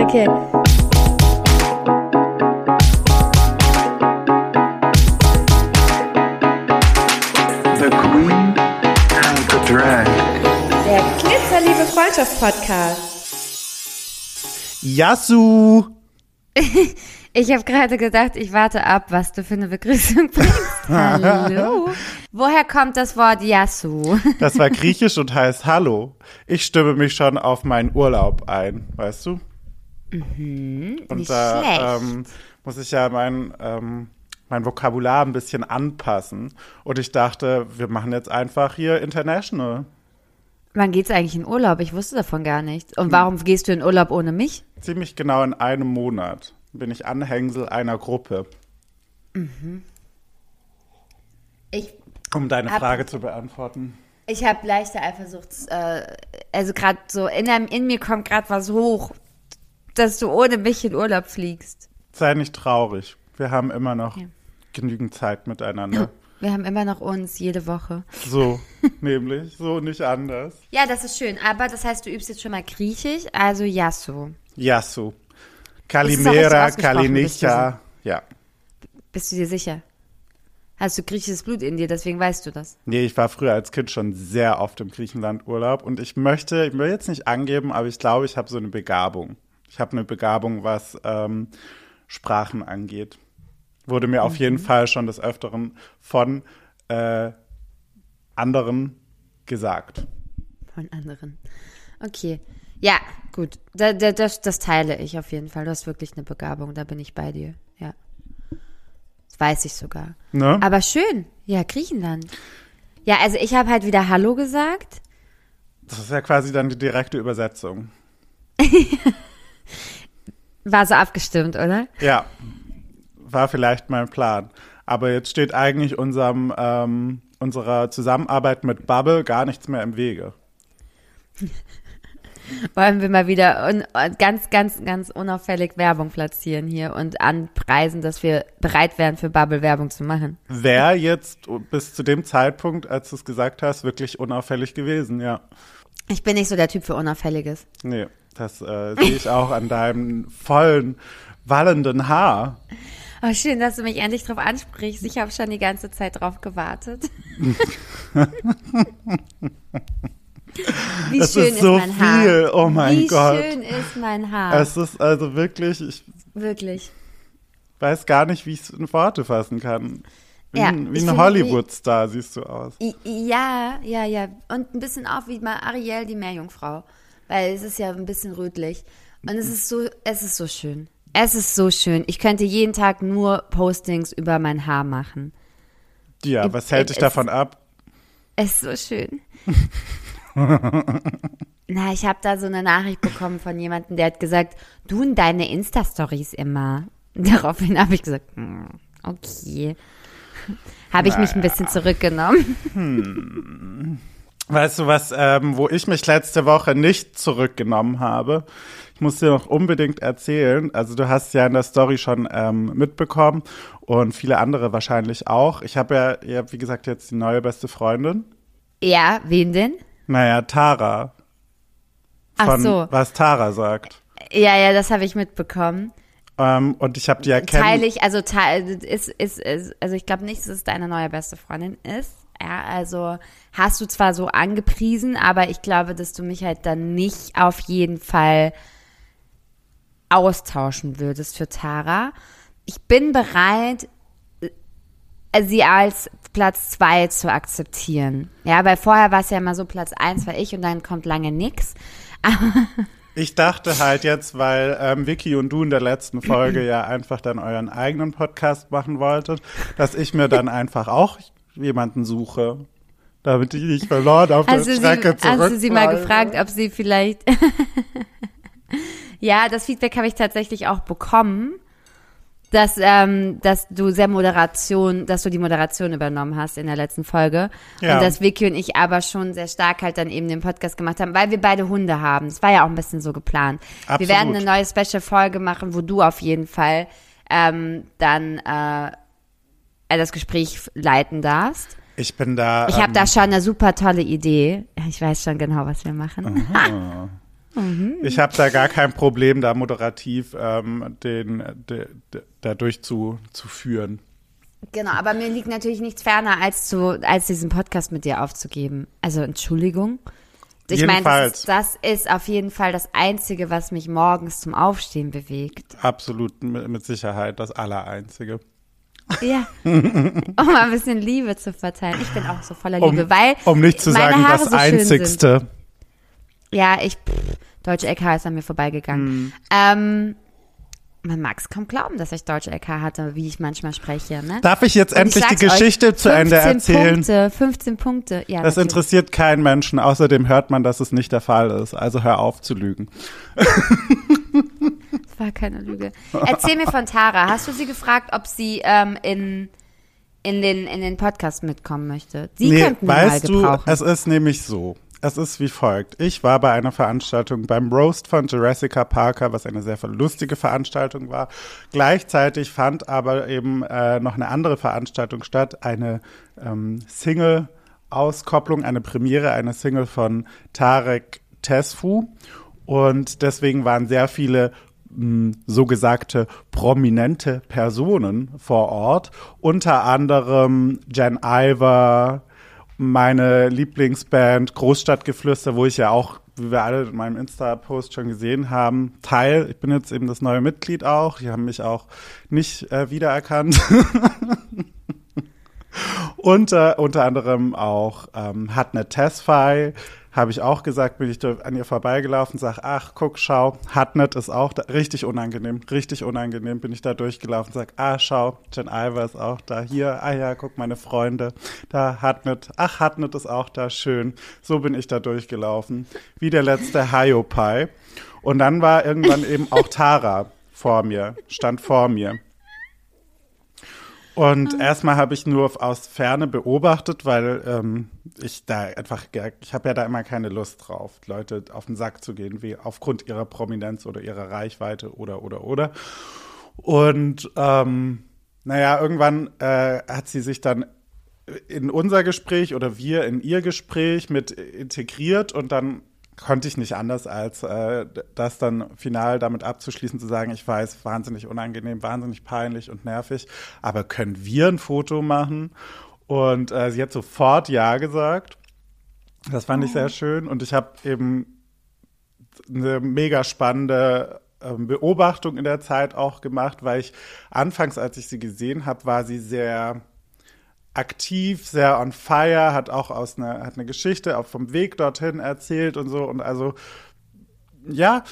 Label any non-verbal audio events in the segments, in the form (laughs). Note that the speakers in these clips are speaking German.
Okay. The Queen and the Drag. Der Glitzerliebe Freundschaft-Podcast. Yasu! (laughs) Ich habe gerade gedacht, ich warte ab, was du für eine Begrüßung (laughs) bringst. Hallo. Woher kommt das Wort Yasu? (laughs) Das war griechisch und heißt Hallo. Ich stimme mich schon auf meinen Urlaub ein, weißt du? und nicht da schlecht. ähm, muss ich ja mein, ähm, mein Vokabular ein bisschen anpassen. Und ich dachte, wir machen jetzt einfach hier International. Wann geht's eigentlich in Urlaub? Ich wusste davon gar nichts. Und warum gehst du in Urlaub ohne mich? Ziemlich genau in einem Monat bin ich Anhängsel einer Gruppe. Ich, Um deine Ab- Frage zu beantworten. ich habe leichte Eifersucht. Äh, also gerade so, in, einem- in mir kommt gerade was hoch, dass du ohne mich in Urlaub fliegst. Sei nicht traurig. Wir haben immer noch Ja. genügend Zeit miteinander. (laughs) Wir haben immer noch uns jede Woche. So, (laughs) nämlich, so nicht anders. Ja, das ist schön. Aber das heißt, du übst jetzt schon mal Griechisch, also Yasu. Yasu. Kalimera, Kalinicha. Ja. Bist du dir sicher? Hast du griechisches Blut in dir, deswegen weißt du das. Nee, ich war früher als Kind schon sehr oft im Griechenland-Urlaub und ich möchte, ich will jetzt nicht angeben, aber ich glaube, ich habe so eine Begabung. Ich habe eine Begabung, was ähm, Sprachen angeht. Wurde mir auf jeden Fall schon des Öfteren von äh, anderen gesagt. Von anderen. Okay. Ja, gut. Da, da, das, das teile ich auf jeden Fall. Du hast wirklich eine Begabung, da bin ich bei dir. Ja. Das weiß ich sogar. Ne? Aber schön. Ja, Griechenland. Ja, also ich habe halt wieder Hallo gesagt. Das ist ja quasi dann die direkte Übersetzung. (laughs) War so abgestimmt, oder? Ja, war vielleicht mein Plan. Aber jetzt steht eigentlich unserem, ähm, unserer Zusammenarbeit mit Bubble gar nichts mehr im Wege. (laughs) Wollen wir mal wieder ganz, ganz, ganz unauffällig Werbung platzieren hier und anpreisen, dass wir bereit wären, für Bubble Werbung zu machen. Wäre jetzt bis zu dem Zeitpunkt, als du es gesagt hast, wirklich unauffällig gewesen, ja. Ich bin nicht so der Typ für Unauffälliges. Nee, das äh, sehe ich auch an deinem vollen, wallenden Haar. Oh, schön, dass du mich endlich drauf ansprichst. Ich habe schon die ganze Zeit drauf gewartet. (laughs) Wie Es schön ist so mein Haar. viel. Oh mein Wie Gott. schön ist mein Haar. Es ist also wirklich, ich Wirklich. weiß gar nicht, wie ich es in Worte fassen kann. Wie, Ja, ein, wie ein Hollywood-Star siehst du aus. Ja, ja, ja. Und ein bisschen auch wie mal Ariel, die Meerjungfrau. Weil es ist ja ein bisschen rötlich. Und es ist so, es ist so schön. Es ist so schön. Ich könnte jeden Tag nur Postings über mein Haar machen. Ja, was hält dich davon ab? Es ist so schön. (laughs) (laughs) Na, ich habe da so eine Nachricht bekommen von jemandem, der hat gesagt, du in deine Insta-Stories immer. (laughs) Daraufhin habe ich gesagt, hm, okay. Habe ich mich ein bisschen zurückgenommen. (laughs) Weißt du was, ähm, wo ich mich letzte Woche nicht zurückgenommen habe? Ich muss dir noch unbedingt erzählen. Also du hast ja in der Story schon ähm, mitbekommen und viele andere wahrscheinlich auch. Ich habe ja, ihr habt wie gesagt jetzt die neue beste Freundin. Ja, wen denn? Naja, Tara. Ach Von so. was Tara sagt. Ja, ja, das habe ich mitbekommen. Ähm, und ich habe die ja Teile ich, also teil, ist, ist, ist, also ich glaube nicht, dass es deine neue beste Freundin ist. Ja, also hast du zwar so angepriesen, aber ich glaube, dass du mich halt dann nicht auf jeden Fall austauschen würdest für Tara. Ich bin bereit, sie als Platz zwei zu akzeptieren. Ja, weil vorher war es ja immer so, Platz eins war ich und dann kommt lange nix. (laughs) Ich dachte halt jetzt, weil ähm, Vicky und du in der letzten Folge (clears throat) ja einfach dann euren eigenen Podcast machen wolltet, dass ich mir dann einfach auch jemanden suche, damit ich nicht verloren auf Hast der Strecke sie, hast du sie mal gefragt, ob sie vielleicht. (laughs) ja, das Feedback habe ich tatsächlich auch bekommen, dass, ähm, dass du sehr Moderation, dass du die Moderation übernommen hast in der letzten Folge. Ja. Und dass Vicky und ich aber schon sehr stark halt dann eben den Podcast gemacht haben, weil wir beide Hunde haben. Es war ja auch ein bisschen so geplant. Absolut. Wir werden eine neue Special-Folge machen, wo du auf jeden Fall ähm, dann äh, das Gespräch leiten darfst. Ich bin da. Ich habe ähm, da schon eine super tolle Idee. Ich weiß schon genau, was wir machen. (laughs) Ich habe da gar kein Problem, da moderativ ähm, den, de, de, da durchzuführen. Genau, aber mir liegt natürlich nichts ferner, als zu, als diesen Podcast mit dir aufzugeben. Also Entschuldigung. Ich meine, das, das ist auf jeden Fall das Einzige, was mich morgens zum Aufstehen bewegt. Absolut mit, mit Sicherheit das Allereinzige. Ja. (laughs) um ein bisschen Liebe zu verteilen. Ich bin auch so voller Um, Liebe, weil um nicht zu sagen, das so. Einzigste. Ja, ich, pff, Deutsche LK ist an mir vorbeigegangen. Hm. Ähm, man mag es kaum glauben, dass ich Deutsche LK hatte, wie ich manchmal spreche. Ne? Darf ich jetzt Und endlich die sag's euch, Geschichte zu Ende 15 erzählen? Punkte, 15 Punkte. Ja, Das natürlich. interessiert keinen Menschen. Außerdem hört man, dass es nicht der Fall ist. Also hör auf zu lügen. Das (laughs) war keine Lüge. Erzähl mir von Tara. Hast du sie gefragt, ob sie ähm, in, in, den, in den Podcast mitkommen möchte? Sie könnten wir mal weißt du, gebrauchen. es ist nämlich so. Es ist wie folgt. Ich war bei einer Veranstaltung beim Roast von Jurassica Parker, was eine sehr lustige Veranstaltung war. Gleichzeitig fand aber eben äh, noch eine andere Veranstaltung statt, eine ähm, Single-Auskopplung, eine Premiere, eine Single von Tarek Tesfu. Und deswegen waren sehr viele mh, so gesagte prominente Personen vor Ort, unter anderem Jen Iver, meine Lieblingsband Großstadtgeflüster, wo ich ja auch, wie wir alle in meinem Insta-Post schon gesehen haben, Teil. Ich bin jetzt eben das neue Mitglied auch. Die haben mich auch nicht äh, wiedererkannt. (laughs) Und äh, unter anderem auch ähm, hat eine Tesfai, habe ich auch gesagt, bin ich an ihr vorbeigelaufen, sag, ach, guck, schau, Hatnet ist auch da, richtig unangenehm, richtig unangenehm, bin ich da durchgelaufen, sag, ah, schau, Jen Iver ist auch da, hier, ah ja, guck, meine Freunde, da Hatnet, ach, Hatnet ist auch da, schön, so bin ich da durchgelaufen, wie der letzte Hiopai. Und dann war irgendwann eben auch Tara vor mir, stand vor mir. Und erstmal habe ich nur aus Ferne beobachtet, weil ähm, ich da einfach, ich habe ja da immer keine Lust drauf, Leute auf den Sack zu gehen, wie aufgrund ihrer Prominenz oder ihrer Reichweite oder oder oder. Und ähm, naja, irgendwann äh, hat sie sich dann in unser Gespräch oder wir in ihr Gespräch mit integriert und dann konnte ich nicht anders, als äh, das dann final damit abzuschließen, zu sagen, ich weiß, wahnsinnig unangenehm, wahnsinnig peinlich und nervig, aber können wir ein Foto machen? Und äh, sie hat sofort Ja gesagt. Das fand ich sehr schön und ich habe eben eine mega spannende ähm, Beobachtung in der Zeit auch gemacht, weil ich anfangs, als ich sie gesehen habe, war sie sehr aktiv, sehr on fire, hat auch aus einer, hat eine Geschichte auch vom Weg dorthin erzählt und so. Und also, ja,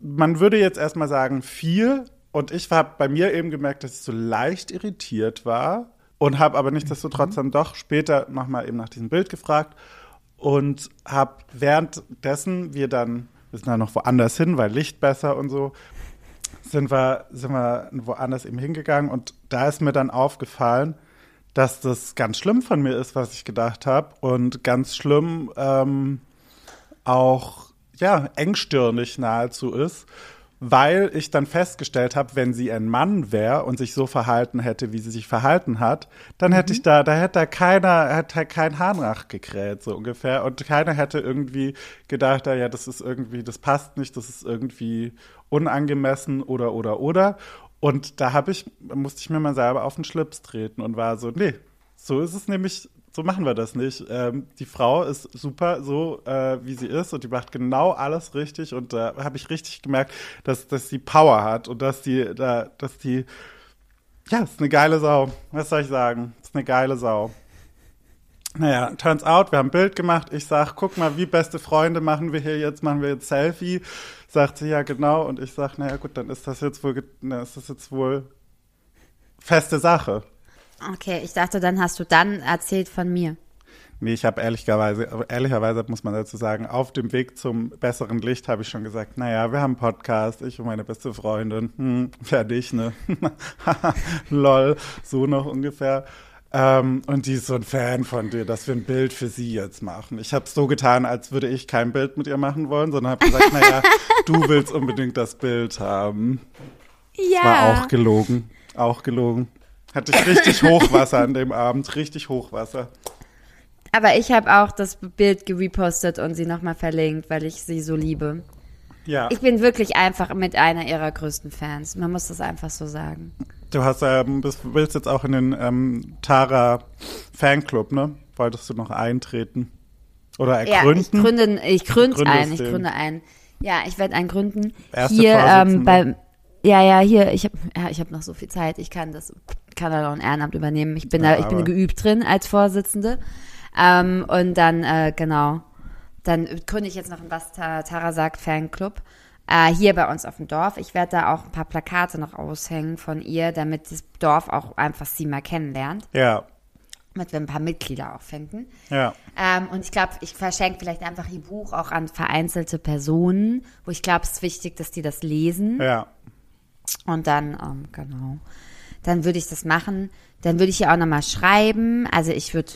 man würde jetzt erstmal sagen, viel. Und ich habe bei mir eben gemerkt, dass ich so leicht irritiert war und habe aber nichtsdestotrotz dann doch später nochmal eben nach diesem Bild gefragt und habe währenddessen wir dann, wir sind dann noch woanders hin, weil Licht besser und so, sind wir, sind wir woanders eben hingegangen und da ist mir dann aufgefallen, dass das ganz schlimm von mir ist, was ich gedacht habe und ganz schlimm ähm, auch ja engstirnig nahezu ist, weil ich dann festgestellt habe, wenn sie ein Mann wäre und sich so verhalten hätte, wie sie sich verhalten hat, dann hätte ich da, da hätte da keiner, hätte kein Hahn nachgekräht, so ungefähr. Und keiner hätte irgendwie gedacht, ah, ja, das ist irgendwie, das passt nicht, das ist irgendwie unangemessen oder oder oder. Und da habe ich, musste ich mir mal selber auf den Schlips treten und war so, nee, so ist es nämlich, so machen wir das nicht. Ähm, die Frau ist super, so äh, wie sie ist und die macht genau alles richtig und da habe ich richtig gemerkt, dass, dass sie Power hat und dass die, da, dass die, ja, ist eine geile Sau. Was soll ich sagen? Ist eine geile Sau. Naja, turns out, wir haben ein Bild gemacht. Ich sag, guck mal, wie beste Freunde machen wir hier jetzt, machen wir jetzt Selfie. Sagt sie, ja, genau. Und ich sag, naja, gut, dann ist das jetzt wohl, na, ist das jetzt wohl feste Sache. Okay, ich dachte, dann hast du dann erzählt von mir. Nee, ich habe ehrlicherweise, ehrlicherweise muss man dazu sagen, auf dem Weg zum besseren Licht habe ich schon gesagt, naja, wir haben einen Podcast, ich und meine beste Freundin, hm, fertig, ne? (laughs) Lol, so noch ungefähr. Ähm, und die ist so ein Fan von dir, dass wir ein Bild für sie jetzt machen. Ich habe es so getan, als würde ich kein Bild mit ihr machen wollen, sondern habe gesagt, naja, (laughs) du willst unbedingt das Bild haben. Ja. War auch gelogen, auch gelogen. Hatte ich richtig (laughs) Hochwasser an dem Abend, richtig Hochwasser. Aber ich habe auch das Bild gerepostet und sie nochmal verlinkt, weil ich sie so liebe. Ja, Ich bin wirklich einfach mit einer ihrer größten Fans. Man muss das einfach so sagen. Du hast ähm, bist, willst jetzt auch in den ähm, Tara Fanclub, ne? Wolltest du noch eintreten? Oder Ja, ich ergründen? gründe, ich gründe Gründest ein, ich gründe ein. Ja, ich werde einen gründen. Erste hier ähm, beim, ja, ja, hier, ich habe ja, ich hab noch so viel Zeit. Ich kann das, kann da noch ein Ehrenamt übernehmen. Ich bin Ja, da, ich bin geübt drin als Vorsitzende. Ähm, und dann, äh, genau, dann gründe ich jetzt noch einen Was Ta- Tara sagt Fanclub. Äh, hier bei uns auf dem Dorf. Ich werde da auch ein paar Plakate noch aushängen von ihr, damit das Dorf auch einfach sie mal kennenlernt. ja, Damit wir ein paar Mitglieder auch finden. ja. Ähm, und ich glaube, ich verschenke vielleicht einfach ihr Buch auch an vereinzelte Personen, wo ich glaube, es ist wichtig, dass die das lesen. Ja. Und dann, ähm, genau, dann würde ich das machen. Dann würde ich ihr auch nochmal schreiben. Also ich würde,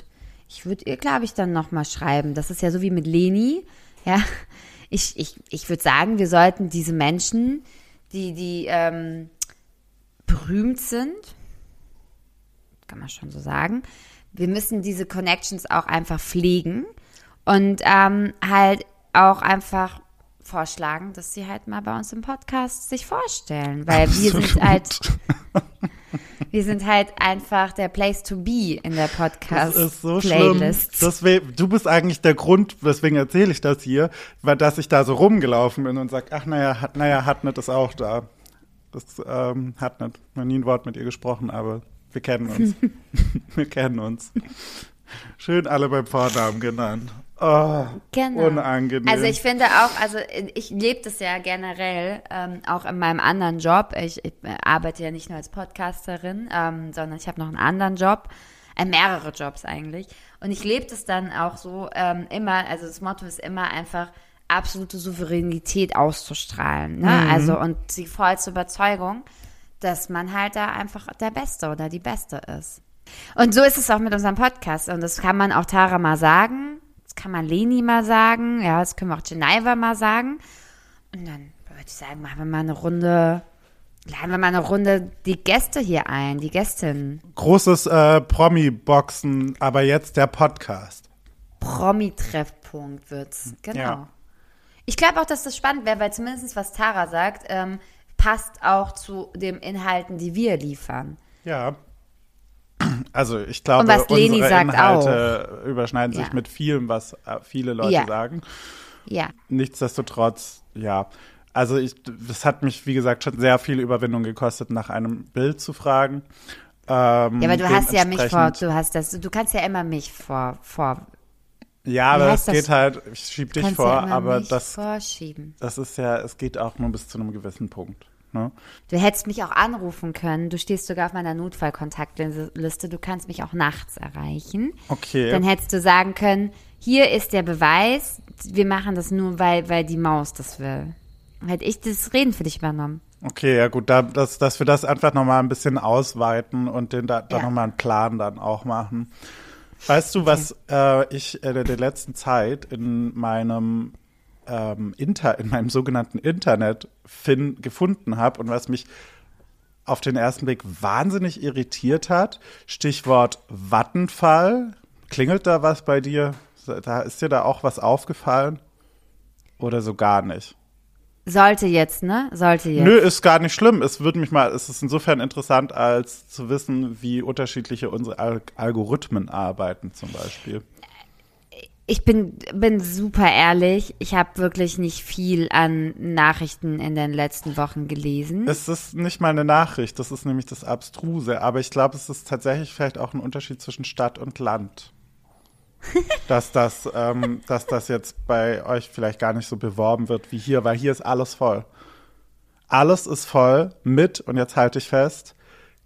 ich würde ihr, glaube ich, dann nochmal schreiben. Das ist ja so wie mit Leni. Ja, ich, ich, ich würde sagen, wir sollten diese Menschen, die, die ähm, berühmt sind, kann man schon so sagen, wir müssen diese Connections auch einfach pflegen und ähm, halt auch einfach vorschlagen, dass sie halt mal bei uns im Podcast sich vorstellen, weil wir sind Absolut. halt (laughs) wir sind halt einfach der Place to be in der Das Podcast ist so schlimm. Playlist. Das weh- du bist eigentlich der Grund, weswegen erzähle ich das hier, weil dass ich da so rumgelaufen bin und sag, ach naja, hat, naja, Hatnet ist auch da. Das ähm, Hatnet, noch nie ein Wort mit ihr gesprochen, aber wir kennen uns. (laughs) wir kennen uns. Schön alle beim Vornamen genannt. Oh, Genau. unangenehm. Also ich finde auch, also ich lebe das ja generell ähm, auch in meinem anderen Job. Ich, ich arbeite ja nicht nur als Podcasterin, ähm, sondern ich habe noch einen anderen Job, äh, mehrere Jobs eigentlich. Und ich lebe das dann auch so ähm, immer, also das Motto ist immer einfach absolute Souveränität auszustrahlen. Ne? Also und die vollste Überzeugung, dass man halt da einfach der Beste oder die Beste ist. Und so ist es auch mit unserem Podcast. Und das kann man auch Tara mal sagen. Kann man Leni mal sagen. Ja, das können wir auch Geneva mal sagen. Und dann würde ich sagen, machen wir mal eine Runde, laden wir mal eine Runde die Gäste hier ein, die Gästin. Großes äh, Promi-Boxen, aber jetzt der Podcast. Promi-Treffpunkt wird's. Genau. Ja. Ich glaube auch, dass das spannend wäre, weil zumindest was Tara sagt, ähm, passt auch zu den Inhalten, die wir liefern. Ja. Also ich glaube, Und was Leni unsere sagt Inhalte überschneiden sich Ja. mit vielem, was äh, viele Leute Ja. sagen. Ja. Nichtsdestotrotz, ja. Also ich, das hat mich, wie gesagt, schon sehr viel Überwindung gekostet, nach einem Bild zu fragen. Ähm, Ja, aber du hast ja mich vor, du hast das, du kannst ja immer mich vor, vor, Ja, aber es geht halt, ich schieb dich vor, ja aber das, vorschieben. das ist ja, es geht auch nur bis zu einem gewissen Punkt. Ne? Du hättest mich auch anrufen können. Du stehst sogar auf meiner Notfallkontaktliste. Du kannst mich auch nachts erreichen. Okay. Dann hättest du sagen können, hier ist der Beweis. Wir machen das nur, weil, weil die Maus das will. Hätte ich das Reden für dich übernommen. Okay, ja gut, da, dass, dass wir das einfach nochmal ein bisschen ausweiten und den da, da Ja. nochmal einen Plan dann auch machen. Weißt du, was äh, ich äh, in der letzten Zeit in meinem ähm, Inter, in meinem sogenannten Internet fin gefunden habe und was mich auf den ersten Blick wahnsinnig irritiert hat? Stichwort Vattenfall. Klingelt da was bei dir? Da ist dir da auch was aufgefallen? Oder so gar nicht? Sollte jetzt, ne? Sollte jetzt. Nö, ist gar nicht schlimm. Es würde mich mal, es ist insofern interessant, als zu wissen, wie unterschiedliche unsere Al Algorithmen arbeiten, zum Beispiel. Ich bin, bin super ehrlich. Ich habe wirklich nicht viel an Nachrichten in den letzten Wochen gelesen. Es ist nicht mal eine Nachricht, das ist nämlich das Abstruse, aber ich glaube, es ist tatsächlich vielleicht auch ein Unterschied zwischen Stadt und Land. (laughs) dass das, ähm, dass das jetzt bei euch vielleicht gar nicht so beworben wird wie hier, weil hier ist alles voll. Alles ist voll mit, und jetzt halte ich fest,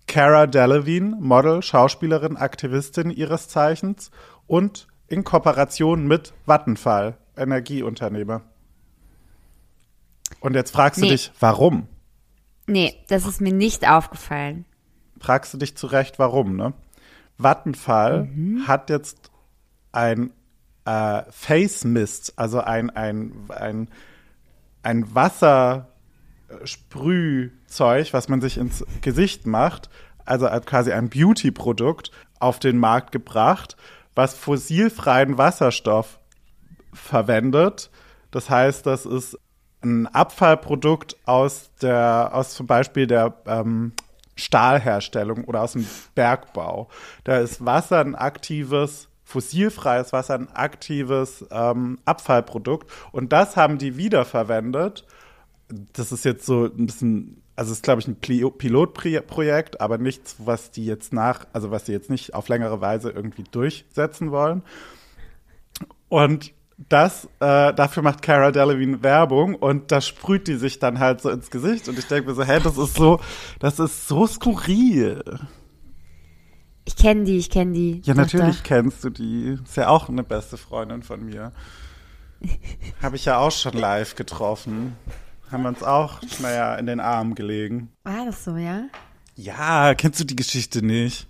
Cara Delevingne, Model, Schauspielerin, Aktivistin ihres Zeichens und in Kooperation mit Vattenfall, Energieunternehmer. Und jetzt fragst du Nee. dich, warum? nee, das ist mir nicht aufgefallen. fragst du dich zu Recht, warum, ne? Vattenfall Mhm. hat jetzt ein äh, Face Mist, also ein, ein, ein, ein Wassersprühzeug, was man sich ins Gesicht macht, also quasi ein Beauty-Produkt auf den Markt gebracht, was fossilfreien Wasserstoff verwendet. Das heißt, das ist ein Abfallprodukt aus der, aus zum Beispiel der ähm, Stahlherstellung oder aus dem Bergbau. Da ist Wasser ein aktives, fossilfreies Wasser ein aktives ähm, Abfallprodukt und das haben die wiederverwendet. Das ist jetzt so ein bisschen, also es ist glaube ich ein Pilotprojekt, aber nichts, was die jetzt nach, also was die jetzt nicht auf längere Weise irgendwie durchsetzen wollen. Und das, äh, dafür macht Cara Delevingne Werbung und da sprüht die sich dann halt so ins Gesicht und ich denke mir so, hä, das ist so, das ist so skurril. Ich kenne die, ich kenne die. Ja, Doch, natürlich kennst du die. Ist ja auch eine beste Freundin von mir. (laughs) Habe ich ja auch schon live getroffen. Haben wir uns auch, naja, in den Armen gelegen. War das so, ja? Ja, kennst du die Geschichte nicht?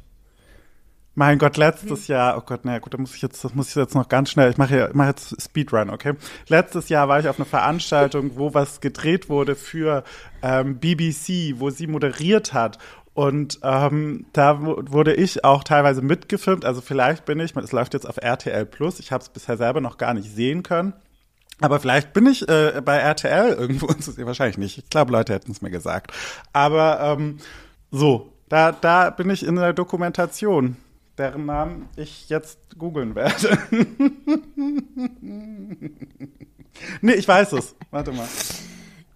Mein Gott, letztes Jahr, oh Gott, naja, gut, da muss ich jetzt, das muss ich jetzt noch ganz schnell, ich mache ich mache jetzt Speedrun, okay? Letztes Jahr war ich auf einer Veranstaltung, wo was gedreht wurde für ähm, BBC, wo sie moderiert hat. Und ähm, da wu- wurde ich auch teilweise mitgefilmt. Also vielleicht bin ich, es läuft jetzt auf RTL Plus. Ich habe es bisher selber noch gar nicht sehen können. Aber vielleicht bin ich äh, bei RTL irgendwo (laughs) zu sehen. Wahrscheinlich nicht. Ich glaube, Leute hätten es mir gesagt. Aber ähm, so, da, da bin ich in der Dokumentation, deren Namen ich jetzt googeln werde. (laughs) nee, ich weiß es. Warte mal.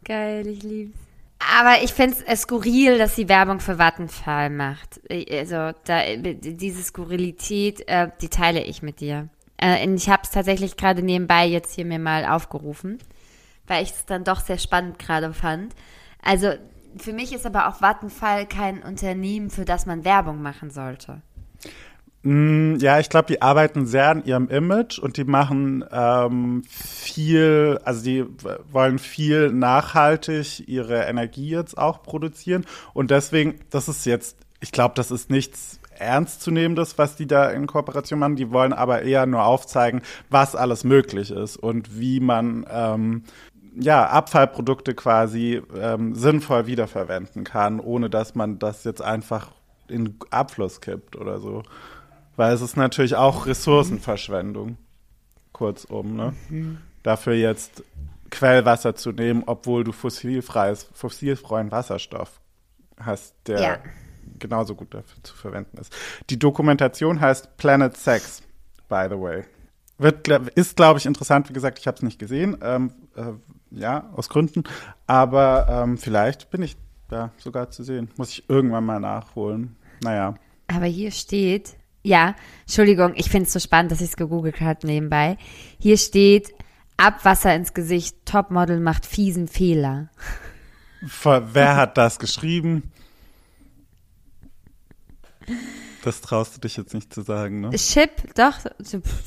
Geil, ich lieb's. Aber ich find's es skurril, dass sie Werbung für Vattenfall macht. Also, da, diese Skurrilität, äh, die teile ich mit dir. Äh, ich habe es tatsächlich gerade nebenbei jetzt hier mir mal aufgerufen, weil ich es dann doch sehr spannend gerade fand. Also, für mich ist aber auch Vattenfall kein Unternehmen, für das man Werbung machen sollte. Mm, Ja, ich glaube, die arbeiten sehr an ihrem Image und die machen ähm, viel, also die wollen viel nachhaltig ihre Energie jetzt auch produzieren. Und deswegen, das ist jetzt, ich glaube, das ist nichts Ernstzunehmendes, was die da in Kooperation machen. Die wollen aber eher nur aufzeigen, was alles möglich ist und wie man ähm, ja, Abfallprodukte quasi ähm, sinnvoll wiederverwenden kann, ohne dass man das jetzt einfach in Abfluss kippt oder so. Weil es ist natürlich auch Ressourcenverschwendung, kurzum, ne? Dafür jetzt Quellwasser zu nehmen, obwohl du fossilfreies, fossilfreien Wasserstoff hast, der Ja. Genauso gut dafür zu verwenden ist. Die Dokumentation heißt Planet Sex, by the way. Wird, ist, glaube ich, interessant. Wie gesagt, ich habe es nicht gesehen. Ähm, äh, ja, aus Gründen. Aber ähm, vielleicht bin ich da sogar zu sehen. Muss ich irgendwann mal nachholen. Naja. Aber hier steht, ja, Entschuldigung, ich finde es so spannend, dass ich es gegoogelt habe nebenbei. Hier steht, Abwasser ins Gesicht, Topmodel macht fiesen Fehler. Wer hat das geschrieben? Das traust du dich jetzt nicht zu sagen, ne? Chip, doch,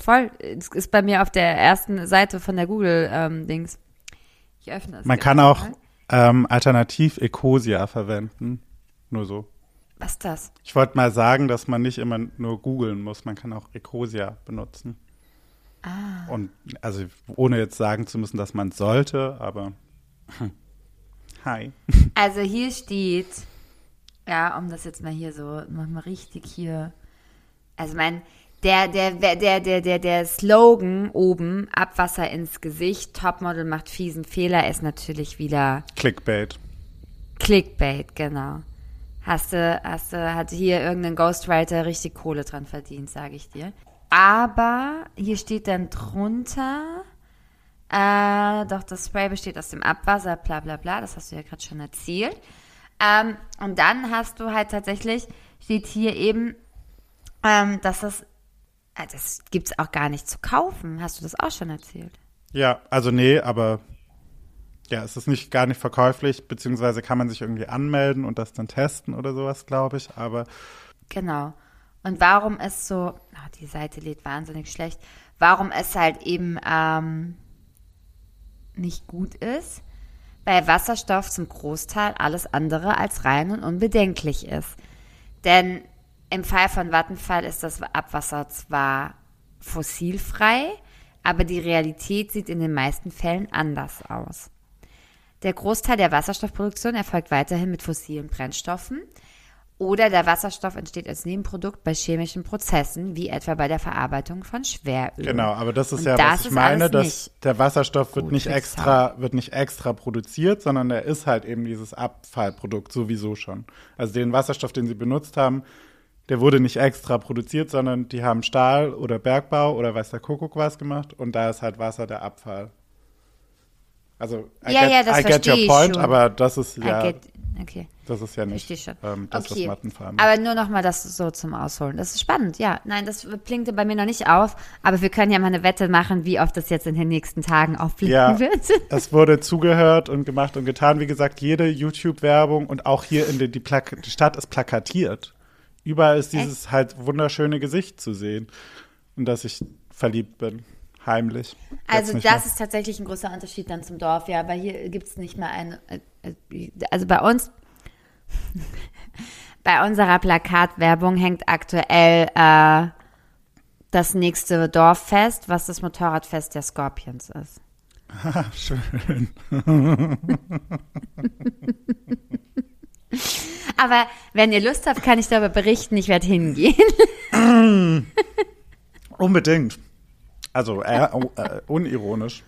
voll, es ist bei mir auf der ersten Seite von der Google-Dings. ich öffne es. Man kann auch ähm, alternativ Ecosia verwenden. Nur so. Was ist das? Ich wollte mal sagen, dass man nicht immer nur googeln muss. Man kann auch Ecosia benutzen. Ah. Und also ohne jetzt sagen zu müssen, dass man es sollte, aber hi. Also hier steht, ja, um das jetzt mal hier so nochmal richtig hier. Also mein, der, der, der, der, der, der, Slogan oben, Abwasser ins Gesicht, Topmodel macht fiesen Fehler, ist natürlich wieder Clickbait. Clickbait, genau. Hast du, hast du, hat hier irgendein Ghostwriter richtig Kohle dran verdient, sage ich dir. Aber hier steht dann drunter, äh, doch das Spray besteht aus dem Abwasser, bla bla bla, das hast du ja gerade schon erzählt. Ähm, und dann hast du halt tatsächlich, steht hier eben, ähm, dass das, äh, das gibt's auch gar nicht zu kaufen. Hast du das auch schon erzählt? Ja, also nee, aber ja, es ist nicht gar nicht verkäuflich, beziehungsweise kann man sich irgendwie anmelden und das dann testen oder sowas, glaube ich. Aber Genau. Und warum es so, ah, die Seite lädt wahnsinnig schlecht, warum es halt eben ähm, nicht gut ist, weil Wasserstoff zum Großteil alles andere als rein und unbedenklich ist. Denn im Fall von Vattenfall ist das Abwasser zwar fossilfrei, aber die Realität sieht in den meisten Fällen anders aus. Der Großteil der Wasserstoffproduktion erfolgt weiterhin mit fossilen Brennstoffen Oder der Wasserstoff entsteht als Nebenprodukt bei chemischen Prozessen, wie etwa bei der Verarbeitung von Schweröl. Genau, aber das ist Und ja, das was ich meine, dass der Wasserstoff wird nicht extra, wird nicht extra produziert, sondern der ist halt eben dieses Abfallprodukt sowieso schon. Also den Wasserstoff, den sie benutzt haben, der wurde nicht extra produziert, sondern die haben Stahl oder Bergbau oder weiß der Kuckuck was gemacht und da ist halt Wasser der Abfall. Also I Ja, get, ja, das I get your point, schon. aber das ist ja, get- okay. das ist ja nicht ähm, das, okay. was Mattenfarben Aber nur noch mal das so zum Ausholen. Das ist spannend, ja. Nein, das blinkte bei mir noch nicht auf, aber wir können ja mal eine Wette machen, wie oft das jetzt in den nächsten Tagen aufblinken Ja, wird. (laughs) es wurde zugehört und gemacht und getan. Wie gesagt, jede YouTube-Werbung und auch hier in der die, die Stadt ist plakatiert. Überall ist dieses halt wunderschöne Gesicht zu sehen. Und dass ich verliebt bin. Heimlich. Also das mehr. ist tatsächlich ein großer Unterschied dann zum Dorf, ja, weil hier gibt es nicht mal eine, äh, äh, also bei uns, (laughs) bei unserer Plakatwerbung hängt aktuell äh, das nächste Dorffest, was das Motorradfest der Scorpions ist. Schön. (laughs) Aber wenn ihr Lust habt, kann ich darüber berichten, ich werde hingehen. (laughs) Unbedingt. Also äh, äh, unironisch.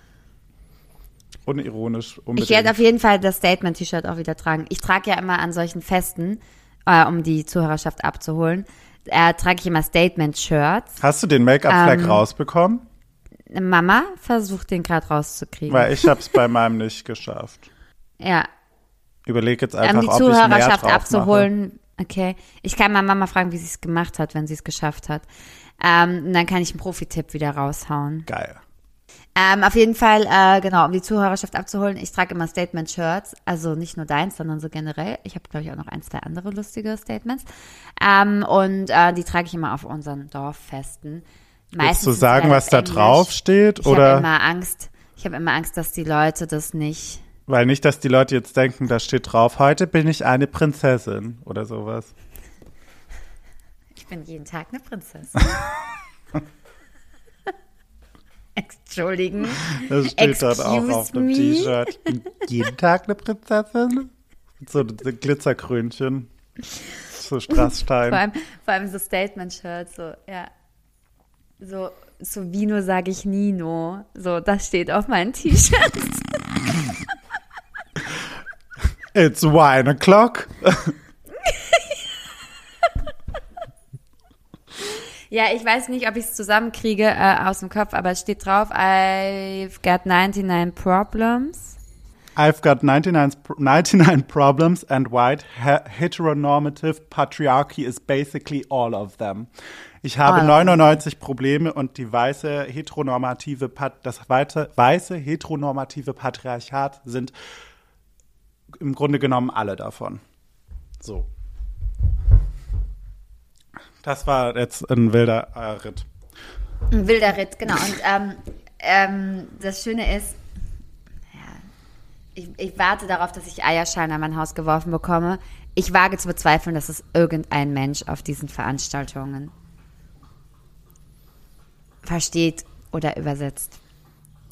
Unironisch, unbedingt. Ich werde auf jeden Fall das Statement-T-Shirt auch wieder tragen. Ich trage ja immer an solchen Festen, äh, um die Zuhörerschaft abzuholen, äh, trage ich immer Statement-Shirts. Hast du den Make-up-Fleck Ähm, rausbekommen? Mama versucht den gerade rauszukriegen. Weil ich habe es bei meinem nicht geschafft. ja, Überleg jetzt um einfach, die ob Zuhörerschaft drauf abzuholen. Okay. Ich kann mal Mama fragen, wie sie es gemacht hat, wenn sie es geschafft hat. Ähm, und dann kann ich einen Profi-Tipp wieder raushauen. Geil. Ähm, auf jeden Fall, äh, genau, um die Zuhörerschaft abzuholen, ich trage immer Statement-Shirts, also nicht nur deins, sondern so generell. Ich habe, glaube ich, auch noch ein, zwei andere lustige Statements. Ähm, und äh, die trage ich immer auf unseren Dorffesten. Willst du sagen, was da Englisch. drauf steht? Ich habe immer Angst, ich habe immer Angst, dass die Leute das nicht. Weil nicht, dass die Leute jetzt denken, da steht drauf, heute bin ich eine Prinzessin oder sowas. Ich bin jeden Tag eine Prinzessin. (laughs) Entschuldigen. Das steht dann auch auf dem? T-Shirt. Ich bin jeden Tag eine Prinzessin. Mit so Glitzerkrönchen. So Vor Strassstein. allem, vor allem so Statement-Shirts, so, ja. So, so Vino sage ich Nino. So, das steht auf meinen T-Shirts. It's wine o'clock. (laughs) Ja, ich weiß nicht, ob ich es zusammenkriege äh, aus dem Kopf, aber es steht drauf, I've got 99 problems. I've got 99, pr- 99 problems and white he- heteronormative patriarchy is basically all of them. Ich habe All of 99 Probleme und die weiße heteronormative Pat das weite, weiße heteronormative Patriarchat sind im Grunde genommen alle davon. So. Das war jetzt ein wilder äh, Ritt. Ein wilder Ritt, genau. Und ähm, ähm, das Schöne ist, ja, ich, ich warte darauf, dass ich Eierscheine an mein Haus geworfen bekomme. Ich wage zu bezweifeln, dass es irgendein Mensch auf diesen Veranstaltungen versteht oder übersetzt,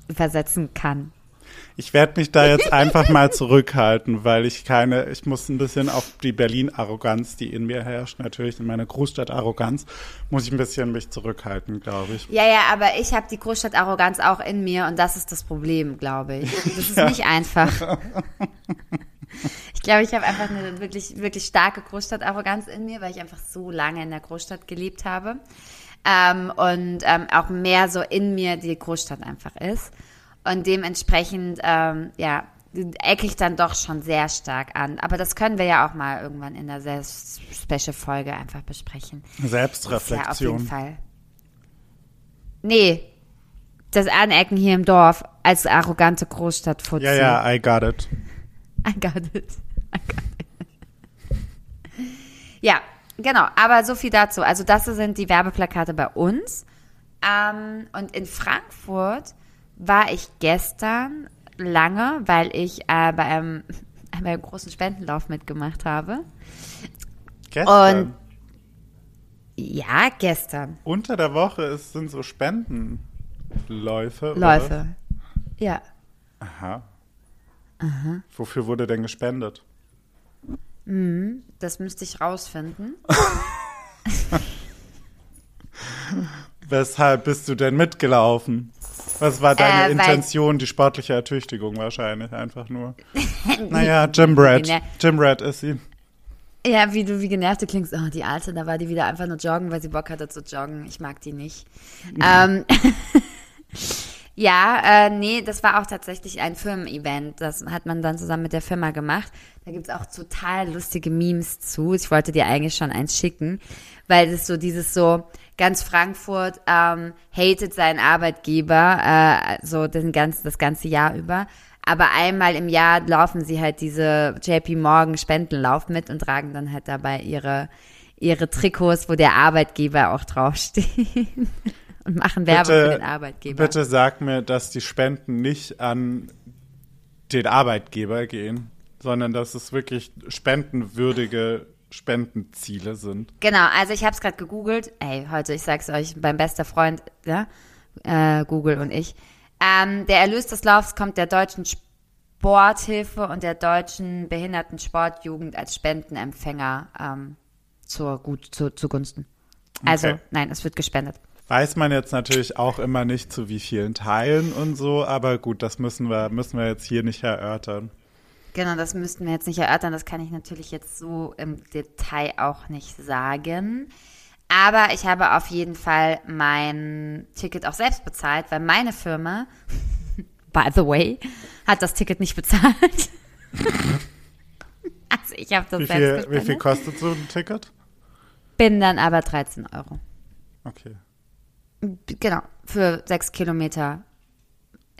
übersetzen kann. Ich werde mich da jetzt einfach mal zurückhalten, weil ich keine, ich muss ein bisschen auf die Berlin-Arroganz, die in mir herrscht, natürlich in meiner Großstadt-Arroganz, muss ich ein bisschen mich zurückhalten, glaube ich. Ja, ja, aber ich habe die Großstadt-Arroganz auch in mir und das ist das Problem, glaube ich. Das ist nicht einfach. Ich glaube, ich habe einfach eine wirklich, wirklich starke Großstadt-Arroganz in mir, weil ich einfach so lange in der Großstadt gelebt habe. Ähm, und ähm, auch mehr so in mir die Großstadt einfach ist. Und dementsprechend, ähm, ja, ecke ich dann doch schon sehr stark an. Aber das können wir ja auch mal irgendwann in der sehr Special-Folge einfach besprechen. Ja, auf jeden Selbstreflexion. Fall. Nee, das Anecken hier im Dorf als arrogante Großstadt Ja, ja, I got it. I got it. I got it. Ja, genau. Aber so viel dazu. Also das sind die Werbeplakate bei uns. Ähm, und in Frankfurt war ich gestern lange, weil ich äh, bei, einem, (laughs) bei einem großen Spendenlauf mitgemacht habe. Gestern. Und- Ja, gestern. Unter der Woche ist, sind so Spendenläufe. oder? Läufe. Ja. Aha. Wofür wurde denn gespendet? Das müsste ich rausfinden. (laughs) (laughs) Weshalb bist du denn mitgelaufen? Was war deine Äh, Intention? Die sportliche Ertüchtigung wahrscheinlich einfach nur. (laughs) naja, Jim Red. Gene- Jim Red ist sie. Ja, wie du wie genervt du klingst. Oh, die Alte, da war die wieder einfach nur joggen, weil sie Bock hatte zu joggen. Ich mag die nicht. ähm, (laughs) ja, äh, nee, das war auch tatsächlich ein Firmen-Event. Das hat man dann zusammen mit der Firma gemacht. Da gibt's auch total lustige Memes zu. Ich wollte dir eigentlich schon eins schicken, weil das so dieses so ganz Frankfurt ähm, hatet seinen Arbeitgeber äh, so den ganzen, das ganze Jahr über. Aber einmal im Jahr laufen sie halt diese JP Morgan Spendenlauf mit und tragen dann halt dabei ihre, ihre Trikots, wo der Arbeitgeber auch draufsteht. (laughs) und machen Werbung für den Arbeitgeber. bitte sag mir, dass die Spenden nicht an den Arbeitgeber gehen, sondern dass es wirklich spendenwürdige Spendenziele sind. Genau, also ich habe es gerade gegoogelt. Ey, heute, ich sag's euch, mein bester Freund, ja, äh, Google und ich. Ähm, der Erlös des Laufs kommt der deutschen Sporthilfe und der deutschen Behindertensportjugend als Spendenempfänger ähm, zur gut zu, zugunsten. Also Okay. nein, es wird gespendet. Weiß man jetzt natürlich auch immer nicht zu wie vielen Teilen und so, aber gut, das müssen wir, müssen wir jetzt hier nicht erörtern. Genau, das müssten wir jetzt nicht erörtern. Das kann ich natürlich jetzt so im Detail auch nicht sagen. Aber ich habe auf jeden Fall mein Ticket auch selbst bezahlt, weil meine Firma, (laughs) by the way, hat das Ticket nicht bezahlt. (laughs) also ich habe das Wie selbst viel, wie viel kostet so ein Ticket? Bin dann aber 13 Euro. Okay. Genau, für sechs Kilometer.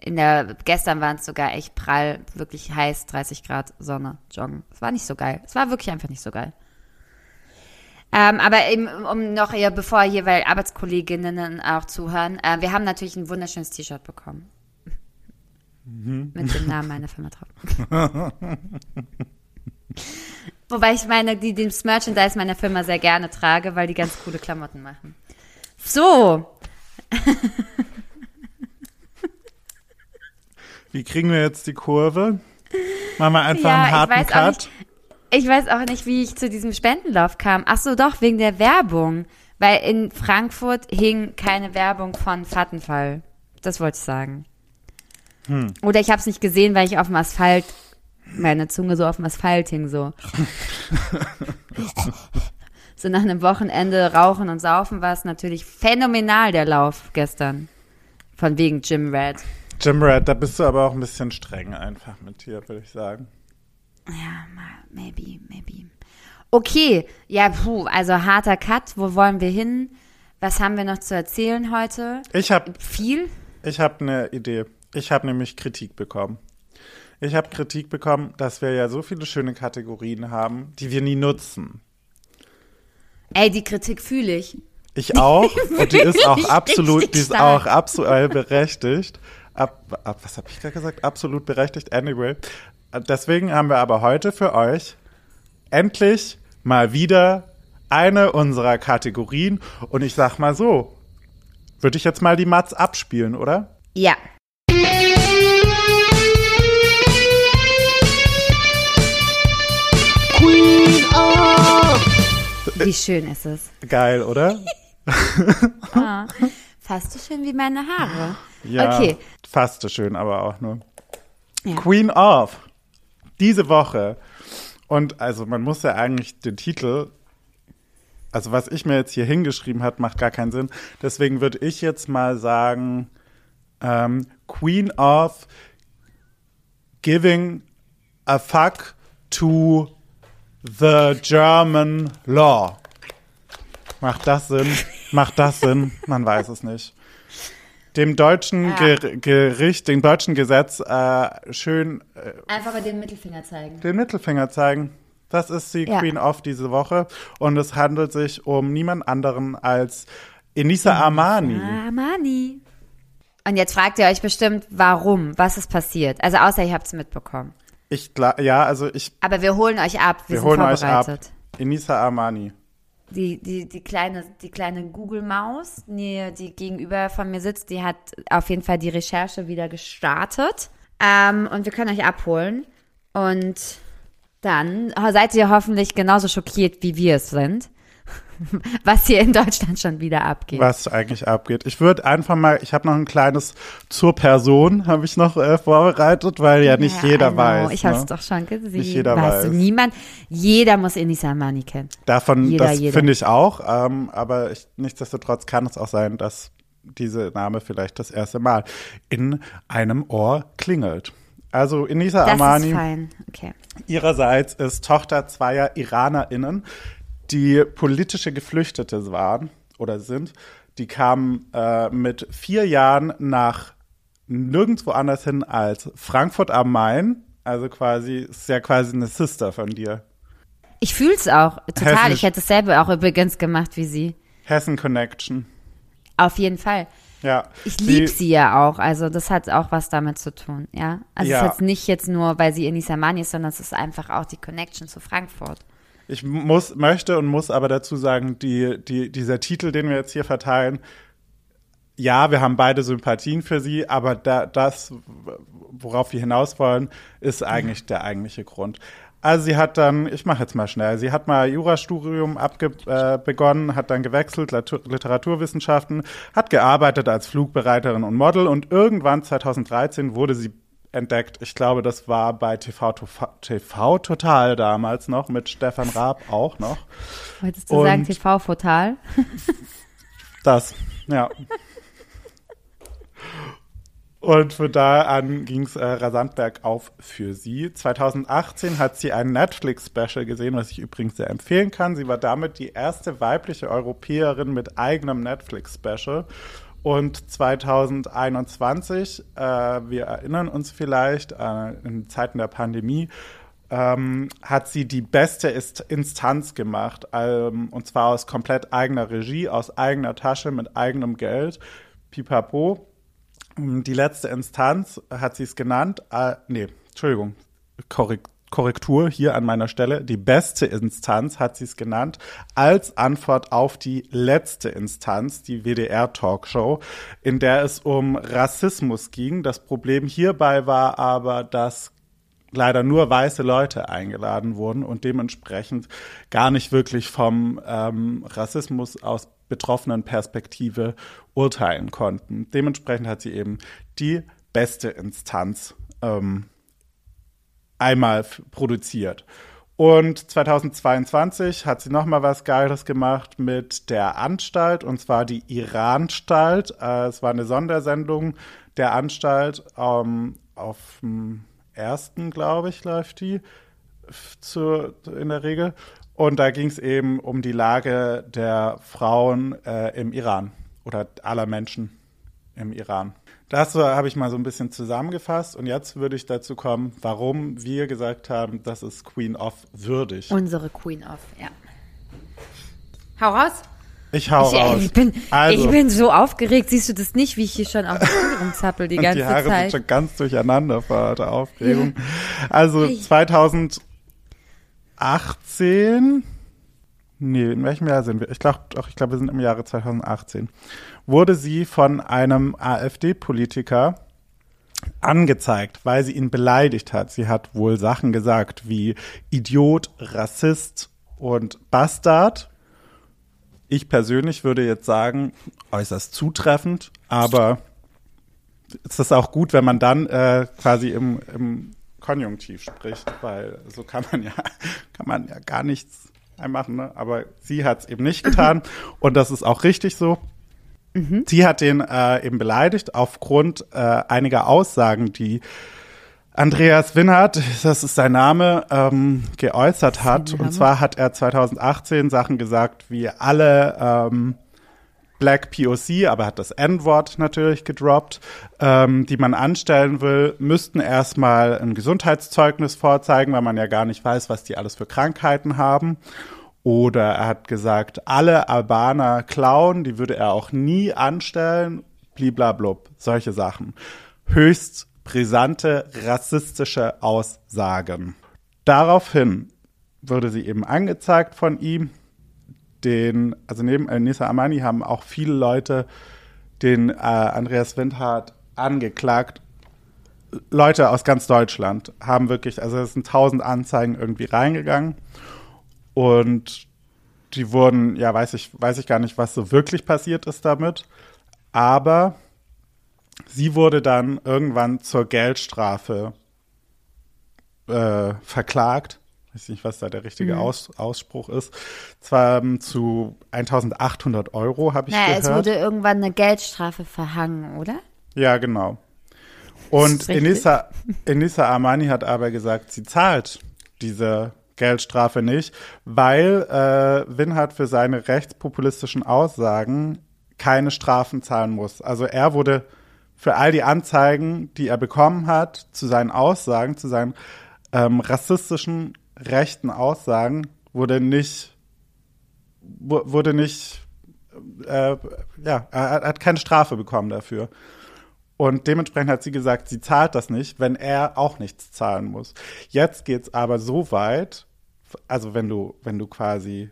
In der, gestern waren es sogar echt prall, wirklich heiß, 30 Grad Sonne, joggen. Es war nicht so geil. Es war wirklich einfach nicht so geil. Ähm, aber eben, um noch hier, bevor hier, weil Arbeitskolleginnen auch zuhören, äh, wir haben natürlich ein wunderschönes T-Shirt bekommen. Mit dem Namen meiner Firma drauf. (laughs) Wobei ich meine, die, das Merchandise meiner Firma sehr gerne trage, weil die ganz coole Klamotten machen. So, (laughs) Wie kriegen wir jetzt die Kurve? Machen wir einfach Ja, einen ich harten auch Cut. nicht. Ich weiß auch nicht, wie ich zu diesem Spendenlauf kam. Ach so, doch, wegen der Werbung. Weil in Frankfurt hing keine Werbung von Vattenfall. Das wollte ich sagen. Hm. Oder ich habe es nicht gesehen, weil ich auf dem Asphalt, meine Zunge so auf dem Asphalt hing so. (laughs) so nach einem Wochenende rauchen und saufen war es natürlich phänomenal, der Lauf gestern. Von wegen Jim Red. Jim Red, da bist du aber auch ein bisschen streng einfach mit dir, würde ich sagen. Ja, maybe, maybe. Okay, ja, puh, also harter Cut. Wo wollen wir hin? Was haben wir noch zu erzählen heute? Ich habe Viel? ich hab eine Idee. Ich habe nämlich Kritik bekommen. Ich habe Kritik bekommen, dass wir ja so viele schöne Kategorien haben, die wir nie nutzen. Ey, die Kritik fühle ich. Ich auch. (laughs) Und die ist auch absolut, die ist auch absolut berechtigt. Ab, ab, was habe ich gerade gesagt? Absolut berechtigt. Anyway. Deswegen haben wir aber heute für euch endlich mal wieder eine unserer Kategorien. Und ich sag mal so, würde ich jetzt mal die Mats abspielen, oder? Ja. Queen of! Wie schön ist es. Geil, oder? (laughs) (laughs) Ah, fast so schön wie meine Haare. Ja. Okay. Fast so schön, aber auch nur. Ja. Queen of. Diese Woche. Und also man muss ja eigentlich den Titel, also was ich mir jetzt hier hingeschrieben hat, macht gar keinen Sinn. Deswegen würde ich jetzt mal sagen, ähm, Queen of giving a fuck to the German law. Macht das Sinn? (laughs) Macht das Sinn? Man weiß es nicht. Dem deutschen Ja. Ger Gericht, dem deutschen Gesetz äh, schön äh, Einfach mal den Mittelfinger zeigen. den Mittelfinger zeigen. Das ist die Ja. Queen of diese Woche. Und es handelt sich um niemand anderen als Enisa Armani. Armani. Und jetzt fragt ihr euch bestimmt, warum? Was ist passiert? Also außer ihr habt es mitbekommen. Ich, gla- ja, also ich, Aber wir holen euch ab. Wir, wir sind holen euch ab. vorbereitet. Enisa Armani. Die, die, die kleine, die kleine Google-Maus, die, die gegenüber von mir sitzt, die hat auf jeden Fall die Recherche wieder gestartet. Ähm, und wir können euch abholen. Und Dann seid ihr hoffentlich genauso schockiert, wie wir es sind. (laughs) Was hier in Deutschland schon wieder abgeht. was eigentlich abgeht. Ich würde einfach mal, ich habe noch ein kleines zur Person, habe ich noch äh, vorbereitet, weil ja nicht Ja, jeder weiß. Ich habe ne? es doch schon gesehen. Nicht jeder weißt du, weiß. niemand, jeder muss Enisa Amani kennen. Davon, Jeder, das finde ich auch, ähm, aber ich, nichtsdestotrotz kann es auch sein, dass diese Name vielleicht das erste Mal in einem Ohr klingelt. Also Inisa Das fein. Okay. ihrerseits ist Tochter zweier IranerInnen, die politische Geflüchtete waren oder sind. Die kamen äh, mit vier Jahren nach nirgendwo anders hin als Frankfurt am Main. Also quasi, ist ja quasi eine Sister von dir. Ich fühle es auch total. Hessisch. Ich hätte es selber auch übrigens gemacht wie sie. Hessen Connection. Auf jeden Fall. Ja. Ich liebe sie ja auch, also das hat auch was damit zu tun, ja. Also Ja. es ist jetzt nicht jetzt nur, weil sie Enisa Amani ist, sondern es ist einfach auch die Connection zu Frankfurt. Ich muss, möchte und muss aber dazu sagen, die, die, dieser Titel, den wir jetzt hier verteilen, ja, wir haben beide Sympathien für sie, aber da, das, worauf wir hinaus wollen, ist eigentlich der eigentliche Grund. Also sie hat dann, ich mache jetzt mal schnell, sie hat mal Jurastudium abge, äh, begonnen, hat dann gewechselt, Literaturwissenschaften, hat gearbeitet als Flugbereiterin und Model und irgendwann 2013 wurde sie entdeckt. Ich glaube, das war bei TV, TV Total damals noch, mit Stefan Raab auch noch. Wolltest du sagen Und- TV Total? (laughs) Das, ja. Und von da an ging es äh, rasant bergauf für sie. 2018 hat sie ein Netflix-Special gesehen, was ich übrigens sehr empfehlen kann. Sie war damit die erste weibliche Europäerin mit eigenem Netflix-Special. Und 2021, äh, wir erinnern uns vielleicht, äh, in Zeiten der Pandemie, ähm, hat sie die beste Ist Instanz gemacht. Ähm, und zwar aus komplett eigener Regie, aus eigener Tasche, mit eigenem Geld. Pipapo. Die letzte Instanz hat sie es genannt. Äh, nee, Entschuldigung. Korrekt. Korrektur hier an meiner Stelle. Die beste Instanz hat sie es genannt, als Antwort auf die letzte Instanz, die WDR-Talkshow, in der es um Rassismus ging. Das Problem hierbei war aber, dass leider nur weiße Leute eingeladen wurden und dementsprechend gar nicht wirklich vom ähm, Rassismus aus betroffenen Perspektive urteilen konnten. Dementsprechend hat sie eben die beste Instanz ähm, einmal produziert. Und 2022 hat sie noch mal was Geiles gemacht mit der Anstalt, und zwar die Iranstalt. Äh, es war eine Sondersendung der Anstalt. Ähm, auf dem ersten, glaube ich, läuft die zur, in der Regel. Und da ging es eben um die Lage der Frauen äh, im Iran oder aller Menschen im Iran. Das habe ich mal so ein bisschen zusammengefasst und jetzt würde ich dazu kommen, warum wir gesagt haben, das ist Queen of würdig. Unsere Queen of, ja. Hau raus. Ich hau Ich, raus. ey, ich, bin, also, ich bin so aufaufgeregt. Siehst du das nicht, wie ich hier schon auf den Stuhl rumzappel die (laughs) ganze die Haare sind Zeit? schon ganz durcheinander vor lauter Aufregung. Also 2018, nee, in welchem Jahr sind wir? Ich glaube, doch, ich glaube, wir sind im Jahre 2018. Wurde sie von einem AfD-Politiker angezeigt, weil sie ihn beleidigt hat. Sie hat wohl Sachen gesagt wie Idiot, Rassist und Bastard. Ich persönlich würde jetzt sagen, äußerst zutreffend, aber es ist auch gut, wenn man dann äh, quasi im, im Konjunktiv spricht, weil so kann man ja, (laughs) kann man ja gar nichts einmachen, ne? Aber sie hat es eben nicht getan (laughs) und das ist auch richtig so. Sie hat den äh, eben beleidigt aufgrund äh, einiger Aussagen, die Andreas Winnert, das ist sein Name, ähm, geäußert hat. Name? Und zwar hat er 2018 Sachen gesagt wie alle ähm, Black POC, aber hat das N-Wort natürlich gedroppt, ähm, die man anstellen will, müssten erstmal ein Gesundheitszeugnis vorzeigen, weil man ja gar nicht weiß, was die alles für Krankheiten haben. Oder er hat gesagt, alle Albaner klauen, die würde er auch nie anstellen, bliblablub, solche Sachen. Höchst brisante rassistische Aussagen. Daraufhin wurde sie eben angezeigt von ihm. Den, also neben Nisa Amani haben auch viele Leute den äh, Andreas Windhardt angeklagt Leute aus ganz Deutschland haben wirklich, also es sind tausend Anzeigen irgendwie reingegangen und die wurden, ja, weiß ich, weiß ich gar nicht, was so wirklich passiert ist damit, aber sie wurde dann irgendwann zur Geldstrafe äh, verklagt. Weiß nicht, was da der richtige Mhm. Aus, Ausspruch ist. Zwar ähm, zu 1800 Euro, habe ich Naja, gehört. es wurde irgendwann eine Geldstrafe verhangen, oder? Ja, genau. Und. Enisa, Enisa Armani hat aber gesagt, sie zahlt diese Geldstrafe nicht, weil äh, Winhardt für seine rechtspopulistischen Aussagen keine Strafen zahlen muss. Also er wurde für all die Anzeigen, die er bekommen hat, zu seinen Aussagen, zu seinen ähm, rassistischen rechten Aussagen, wurde nicht wu- wurde nicht äh, ja, er hat- keine Strafe bekommen dafür. Und dementsprechend hat sie gesagt, sie zahlt das nicht, wenn er auch nichts zahlen muss. Jetzt geht's aber so weit, also wenn du, wenn du quasi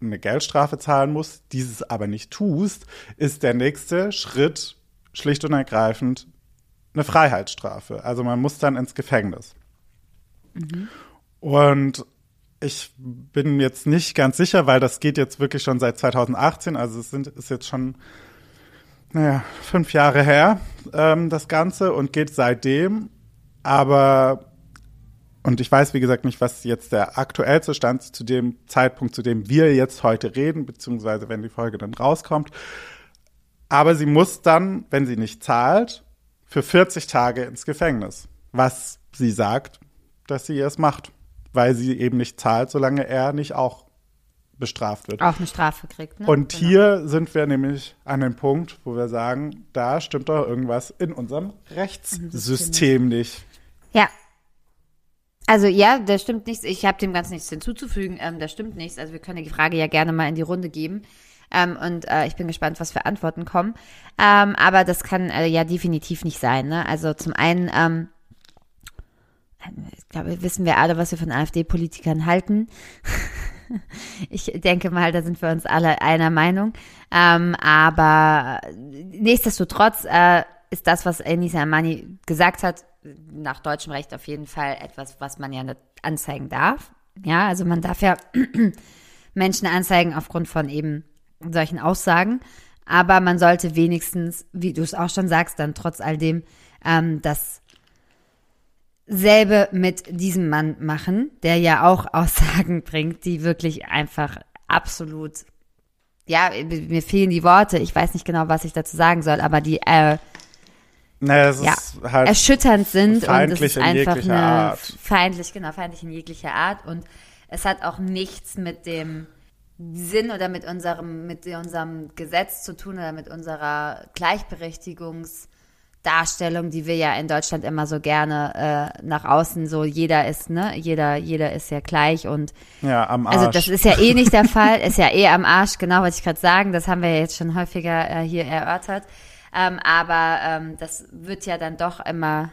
eine Geldstrafe zahlen musst, dieses aber nicht tust, ist der nächste Schritt schlicht und ergreifend eine Freiheitsstrafe. Also man muss dann ins Gefängnis. Und ich bin jetzt nicht ganz sicher, weil das geht jetzt wirklich schon seit 2018, also es sind, ist jetzt schon naja, fünf Jahre her, ähm, das Ganze, und geht seitdem. Aber, und ich weiß, wie gesagt, nicht, was jetzt der aktuellste Stand zu dem Zeitpunkt, zu dem wir jetzt heute reden, beziehungsweise wenn die Folge dann rauskommt. Aber sie muss dann, wenn sie nicht zahlt, für 40 Tage ins Gefängnis. Was sie sagt, dass sie es macht. Weil sie eben nicht zahlt, solange er nicht auch bestraft wird. Auch eine Strafe kriegt, ne? Und Genau. hier sind wir nämlich an dem Punkt, wo wir sagen, da stimmt doch irgendwas in unserem Rechtssystem nicht. Ja. Also ja, da stimmt nichts. Ich habe dem Ganzen nichts hinzuzufügen. Ähm, da stimmt nichts. Also wir können die Frage ja gerne mal in die Runde geben. Ähm, und äh, ich bin gespannt, was für Antworten kommen. Ähm, aber das kann äh, ja definitiv nicht sein. Ne? Also zum einen, ähm, ich glaube, wissen wir alle, was wir von AfD-Politikern halten. (laughs) Ich denke mal, da sind wir uns alle einer Meinung. Ähm, aber nichtsdestotrotz äh, ist das, was Enisa Amani gesagt hat, nach deutschem Recht auf jeden Fall etwas, was man ja nicht anzeigen darf. Ja, also man darf ja (clears throat) Menschen anzeigen aufgrund von eben solchen Aussagen. Aber man sollte wenigstens, wie du es auch schon sagst, dann trotz all dem ähm, das selbe mit diesem Mann machen, der ja auch (laughs) Aussagen bringt, die wirklich einfach absolut, ja, mir fehlen die Worte, ich weiß nicht genau, was ich dazu sagen soll, aber die äh, Naja, es ja, ist halt erschütternd sind und es ist in einfach eine Art. feindlich, genau, feindlich in jeglicher Art und es hat auch nichts mit dem Sinn oder mit unserem, mit unserem Gesetz zu tun oder mit unserer Gleichberechtigungsdarstellung, die wir ja in Deutschland immer so gerne äh, nach außen so jeder ist, ne, jeder, jeder ist ja gleich und ja am Arsch. also das ist ja eh nicht der (laughs) Fall, ist ja eh am Arsch, genau, wollte ich gerade sagen. Das haben wir ja jetzt schon häufiger äh, hier erörtert. Ähm, aber ähm, das wird ja dann doch immer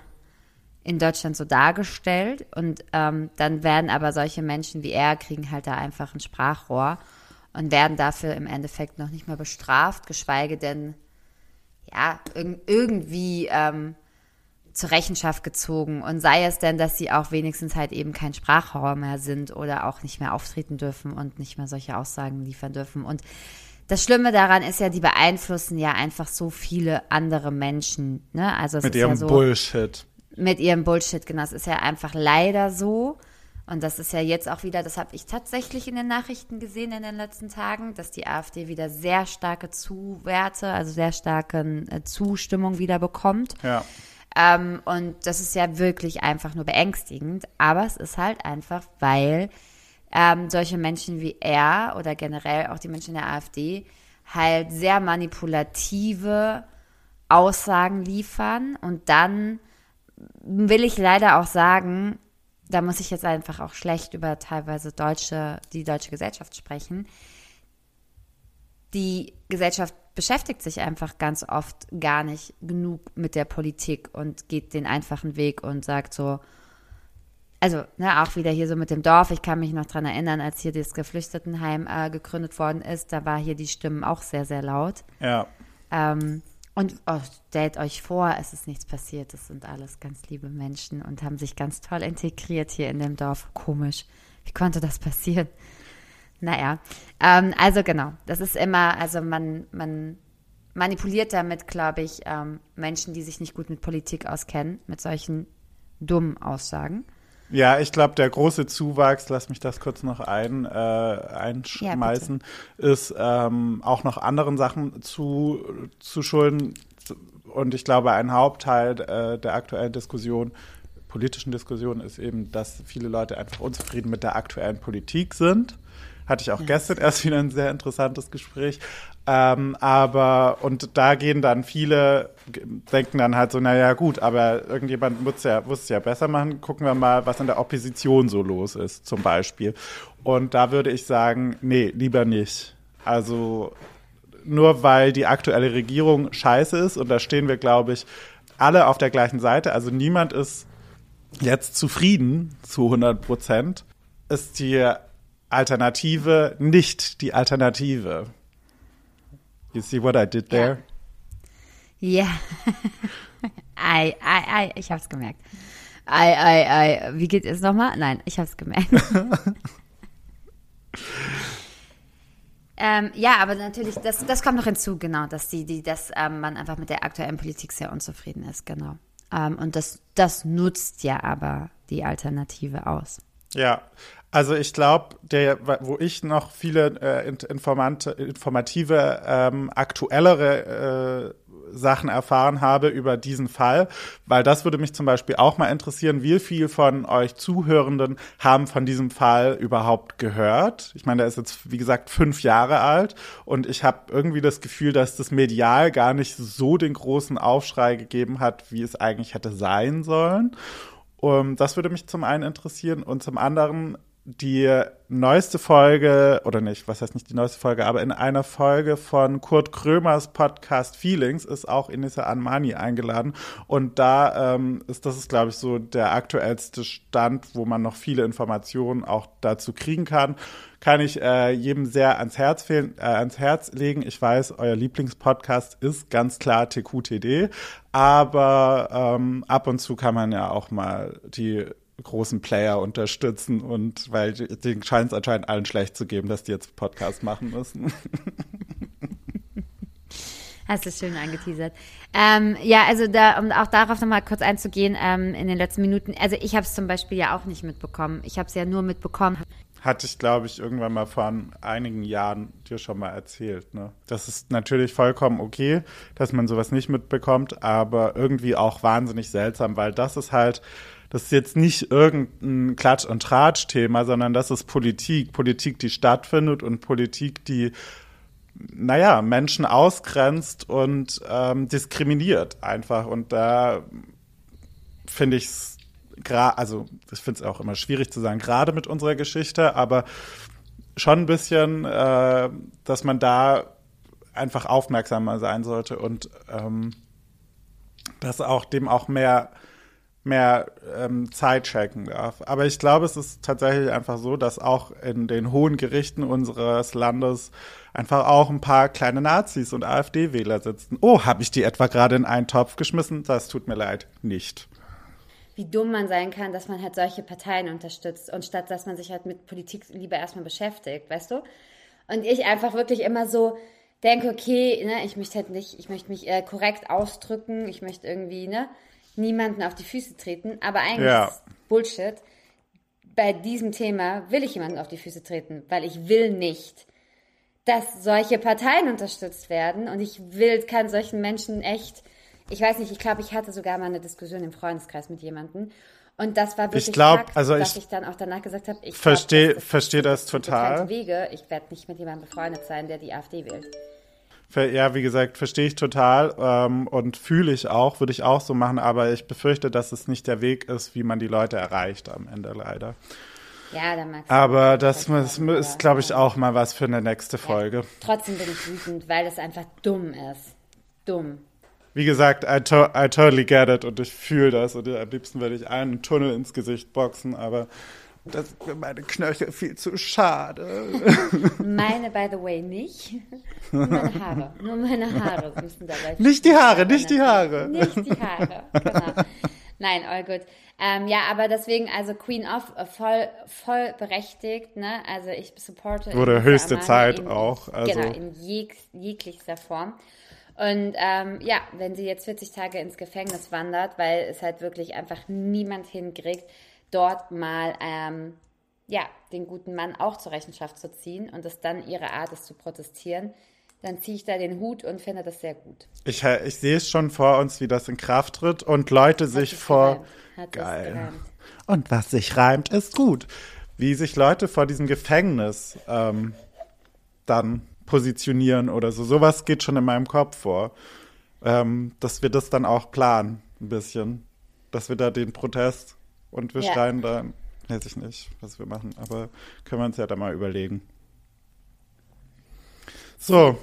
in Deutschland so dargestellt und ähm, dann werden aber solche Menschen wie er kriegen halt da einfach ein Sprachrohr und werden dafür im Endeffekt noch nicht mal bestraft, geschweige denn ja irg irgendwie ähm, zur Rechenschaft gezogen und sei es denn, dass sie auch wenigstens halt eben kein Sprachrohr mehr sind oder auch nicht mehr auftreten dürfen und nicht mehr solche Aussagen liefern dürfen. Und das Schlimme daran ist ja, die beeinflussen ja einfach so viele andere Menschen. Ne? Also es mit ihrem ja so, Bullshit. mit ihrem Bullshit, genau. Es ist ja einfach leider so. Und das ist ja jetzt auch wieder, das habe ich tatsächlich in den Nachrichten gesehen in den letzten Tagen, dass die AfD wieder sehr starke Zuwerte, also sehr starke äh, Zustimmung wieder bekommt. Ja. Ähm, und das ist ja wirklich einfach nur beängstigend. Aber es ist halt einfach, weil ähm, solche Menschen wie er oder generell auch die Menschen der AfD halt sehr manipulative Aussagen liefern. Und dann will ich leider auch sagen, da muss ich jetzt einfach auch schlecht über teilweise deutsche, die deutsche Gesellschaft sprechen. Die Gesellschaft beschäftigt sich einfach ganz oft gar nicht genug mit der Politik und geht den einfachen Weg und sagt so, also ne, auch wieder hier so mit dem Dorf. Ich kann mich noch dran erinnern, als hier das Geflüchtetenheim äh, gegründet worden ist, da war hier die Stimmen auch sehr, sehr laut. Ja. Ähm, Und oh, stellt euch vor, es ist nichts passiert. Das sind alles ganz liebe Menschen und haben sich ganz toll integriert hier in dem Dorf. Komisch. Wie konnte das passieren? Naja, ähm, also genau, das ist immer, also man, man manipuliert damit, glaube ich, ähm, Menschen, die sich nicht gut mit Politik auskennen, mit solchen dummen Aussagen. Ja, ich glaube, der große Zuwachs, lass mich das kurz noch ein, äh, einschmeißen, ja, ist ähm, auch noch anderen Sachen zu, zu schulden. Und ich glaube, ein Hauptteil äh, der aktuellen Diskussion, politischen Diskussion, ist eben, dass viele Leute einfach unzufrieden mit der aktuellen Politik sind. Hatte ich auch ja. gestern (laughs) erst wieder ein sehr interessantes Gespräch. Ähm, aber, und da gehen dann viele, denken dann halt so, naja, gut, aber irgendjemand muss ja, muss es ja besser machen. Gucken wir mal, was in der Opposition so los ist, zum Beispiel. Und da würde ich sagen, nee, lieber nicht. Also, nur weil die aktuelle Regierung scheiße ist, und da stehen wir, glaube ich, alle auf der gleichen Seite, also niemand ist jetzt zufrieden zu 100 Prozent, ist die Alternative nicht die Alternative. You see what I did there? Ja. Yeah. (laughs) ei, ei, ei, ich hab's gemerkt. Ei, ei, ei. Wie geht es nochmal? Nein, ich hab's gemerkt. (laughs) ähm, ja, aber natürlich, das, das kommt noch hinzu, genau, dass die, die, dass ähm, man einfach mit der aktuellen Politik sehr unzufrieden ist, genau. Ähm, und das, das nutzt ja aber die Alternative aus. Ja, also ich glaube, wo ich noch viele äh, informative, ähm, aktuellere äh, Sachen erfahren habe über diesen Fall, weil das würde mich zum Beispiel auch mal interessieren, wie viel von euch Zuhörenden haben von diesem Fall überhaupt gehört? Ich meine, der ist jetzt, wie gesagt, fünf Jahre alt und ich habe irgendwie das Gefühl, dass das medial gar nicht so den großen Aufschrei gegeben hat, wie es eigentlich hätte sein sollen. Um, das würde mich zum einen interessieren und zum anderen die neueste Folge, oder nicht, was heißt nicht die neueste Folge, aber in einer Folge von Kurt Krömers Podcast Feelings ist auch Inissa Anmani eingeladen. Und da ähm, ist, das ist, glaube ich, so der aktuellste Stand, wo man noch viele Informationen auch dazu kriegen kann. Kann ich äh, jedem sehr ans Herz, fehlen, äh, ans Herz legen. Ich weiß, euer Lieblingspodcast ist ganz klar TQTD, aber ähm, ab und zu kann man ja auch mal die großen Player unterstützen und weil denen scheint es anscheinend allen schlecht zu geben, dass die jetzt Podcast machen müssen. (laughs) Hast du schön angeteasert. Ähm, ja, also da, um auch darauf nochmal kurz einzugehen, ähm, in den letzten Minuten, also ich habe es zum Beispiel ja auch nicht mitbekommen. Ich habe es ja nur mitbekommen. Hatte ich, glaube ich, irgendwann mal vor einigen Jahren dir schon mal erzählt. Ne? Das ist natürlich vollkommen okay, dass man sowas nicht mitbekommt, aber irgendwie auch wahnsinnig seltsam, weil das ist halt das ist jetzt nicht irgendein Klatsch- und Tratsch-Thema, sondern das ist Politik. Politik, die stattfindet und Politik, die, naja, Menschen ausgrenzt und ähm, diskriminiert einfach. Und da finde ich es also ich finde es auch immer schwierig zu sagen, gerade mit unserer Geschichte, aber schon ein bisschen, äh, dass man da einfach aufmerksamer sein sollte und ähm, dass auch dem auch mehr mehr ähm, Zeit schenken darf. Aber ich glaube, es ist tatsächlich einfach so, dass auch in den hohen Gerichten unseres Landes einfach auch ein paar kleine Nazis und AfD-Wähler sitzen. Oh, habe ich die etwa gerade in einen Topf geschmissen? Das tut mir leid, nicht. Wie dumm man sein kann, dass man halt solche Parteien unterstützt und statt dass man sich halt mit Politik lieber erstmal beschäftigt, weißt du? Und ich einfach wirklich immer so denke, okay, ne, ich möchte halt nicht, ich möchte mich äh, korrekt ausdrücken, ich möchte irgendwie, ne, niemanden auf die Füße treten, aber eigentlich ja. ist Bullshit. Bei diesem Thema will ich jemanden auf die Füße treten, weil ich will nicht, dass solche Parteien unterstützt werden und ich will, kann solchen Menschen echt, ich weiß nicht, ich glaube, ich hatte sogar mal eine Diskussion im Freundeskreis mit jemandem und das war wirklich ich glaub, Fakt, also dass ich, ich dann auch danach gesagt habe, ich verstehe das, versteh das, das total. Wege. Ich werde nicht mit jemandem befreundet sein, der die AfD wählt. Ja, wie gesagt, verstehe ich total ähm, und fühle ich auch, würde ich auch so machen, aber ich befürchte, dass es nicht der Weg ist, wie man die Leute erreicht am Ende leider. Ja, dann magst Aber das ist, ist glaube ich, auch mal was für eine nächste Folge. Ja, trotzdem bin ich wütend, weil es einfach dumm ist. Dumm. Wie gesagt, I, to I totally get it und ich fühle das und am liebsten würde ich einen Tunnel ins Gesicht boxen, aber Das ist für meine Knöchel viel zu schade. (laughs) Meine, by the way, nicht. Nur meine Haare. Nur meine Haare müssen dabei. (laughs) Nicht die Haare, nicht die Haare. Nicht die Haare, genau. Nein, all good. Ähm, ja, aber deswegen, also Queen of, äh, voll, voll berechtigt, ne? Also ich supporte. Wurde höchste Amani Zeit in, auch, also- Genau, in jeg, jeglichster Form. Und ähm, ja, wenn sie jetzt 40 Tage ins Gefängnis wandert, weil es halt wirklich einfach niemand hinkriegt, dort mal ähm, ja, den guten Mann auch zur Rechenschaft zu ziehen und es dann ihre Art ist zu protestieren, dann ziehe ich da den Hut und finde das sehr gut. Ich, ich sehe es schon vor uns, wie das in Kraft tritt und Leute sich sich vor. Hat Geil. Und was sich reimt, ist gut. Wie sich Leute vor diesem Gefängnis ähm, dann positionieren oder so. Sowas geht schon in meinem Kopf vor. Ähm, dass wir das dann auch planen, ein bisschen. Dass wir da den Protest und wir Ja. schreien da, weiß ich nicht, was wir machen, aber können wir uns ja da mal überlegen. So,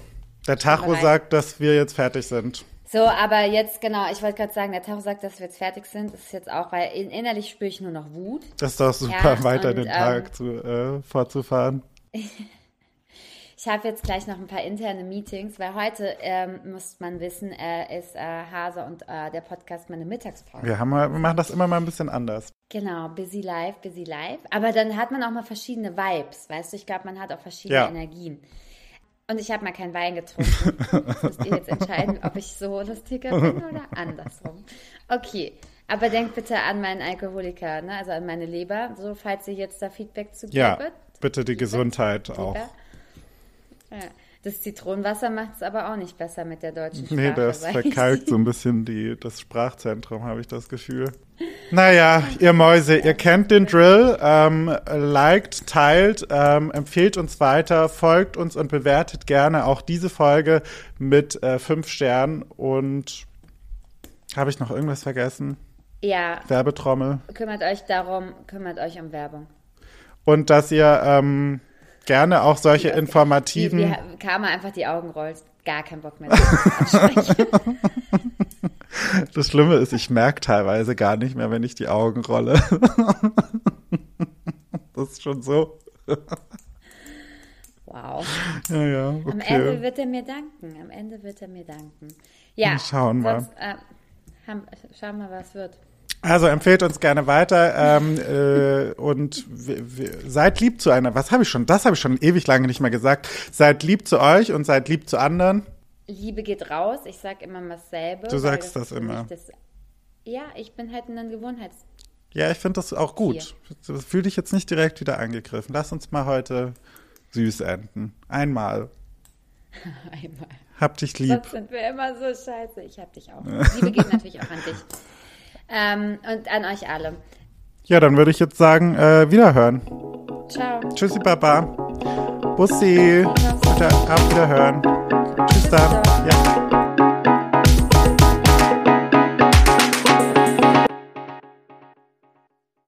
der Tacho sagt, dass wir jetzt fertig sind. So, aber jetzt, genau, ich wollte gerade sagen, der Tacho sagt, dass wir jetzt fertig sind. Das ist jetzt auch, weil in, innerlich spüre ich nur noch Wut. Das ist doch super, Ja, weiter und, den ähm, Tag zu, äh, fortzufahren. (laughs) Ich habe jetzt gleich noch ein paar interne Meetings, weil heute, ähm, muss man wissen, äh, ist äh, Hase und äh, der Podcast meine Mittagspause. Wir, haben wir machen das immer mal ein bisschen anders. Genau, busy life, busy life. Aber dann hat man auch mal verschiedene Vibes, weißt du? Ich glaube, man hat auch verschiedene Ja. Energien. Und ich habe mal keinen Wein getrunken. Das müsst ihr jetzt entscheiden, ob ich so lustiger bin oder andersrum. Okay, aber denkt bitte an meinen Alkoholiker, ne? also an meine Leber, so falls ihr jetzt da Feedback zu Ja, gebt. bitte die Gesundheit auch. Ja. Das Zitronenwasser macht es aber auch nicht besser mit der deutschen Sprache. Nee, das verkalkt so ein bisschen die, das Sprachzentrum, habe ich das Gefühl. Naja, ihr Mäuse, ihr kennt den Drill. Ähm, liked, teilt, ähm, empfehlt uns weiter, folgt uns und bewertet gerne auch diese Folge mit äh, fünf Sternen. Und habe ich noch irgendwas vergessen? Ja, Werbetrommel. kümmert euch darum, kümmert euch um Werbung. Und dass ihr ähm, gerne auch solche Wie, informativen. wie Karma einfach die Augen rollt. Gar keinen Bock mehr. das (laughs) Schlimme ist, ich merke teilweise gar nicht mehr, wenn ich die Augen rolle. (laughs) Das ist schon so. wow. Ja, ja, Am Ende okay. wird er mir danken. Am Ende wird er mir danken. Ja. Wir schauen mal. sonst, Äh, haben, schauen mal, was wird. Also empfehlt uns gerne weiter ähm, äh, und seid lieb zu einer. Was habe ich schon? Das habe ich schon ewig lange nicht mehr gesagt. Seid lieb zu euch und seid lieb zu anderen. Liebe geht raus. Ich sag immer dasselbe. Du sagst das für immer. Das, ja, ich bin halt ein Gewohnheits... Ja, ich finde das auch gut. Fühl dich jetzt nicht direkt wieder angegriffen. Lass uns mal heute süß enden. Einmal. (laughs) Einmal. Hab dich lieb. Sonst sind wir immer so scheiße. Ich hab dich auch. Liebe geht natürlich auch an dich. (laughs) Ähm, und an euch alle. Ja, dann würde ich jetzt sagen, äh, wiederhören. Ciao. Tschüssi, Baba. Bussi. Bitte auf Wiederhören. Tschüss dann. Ja.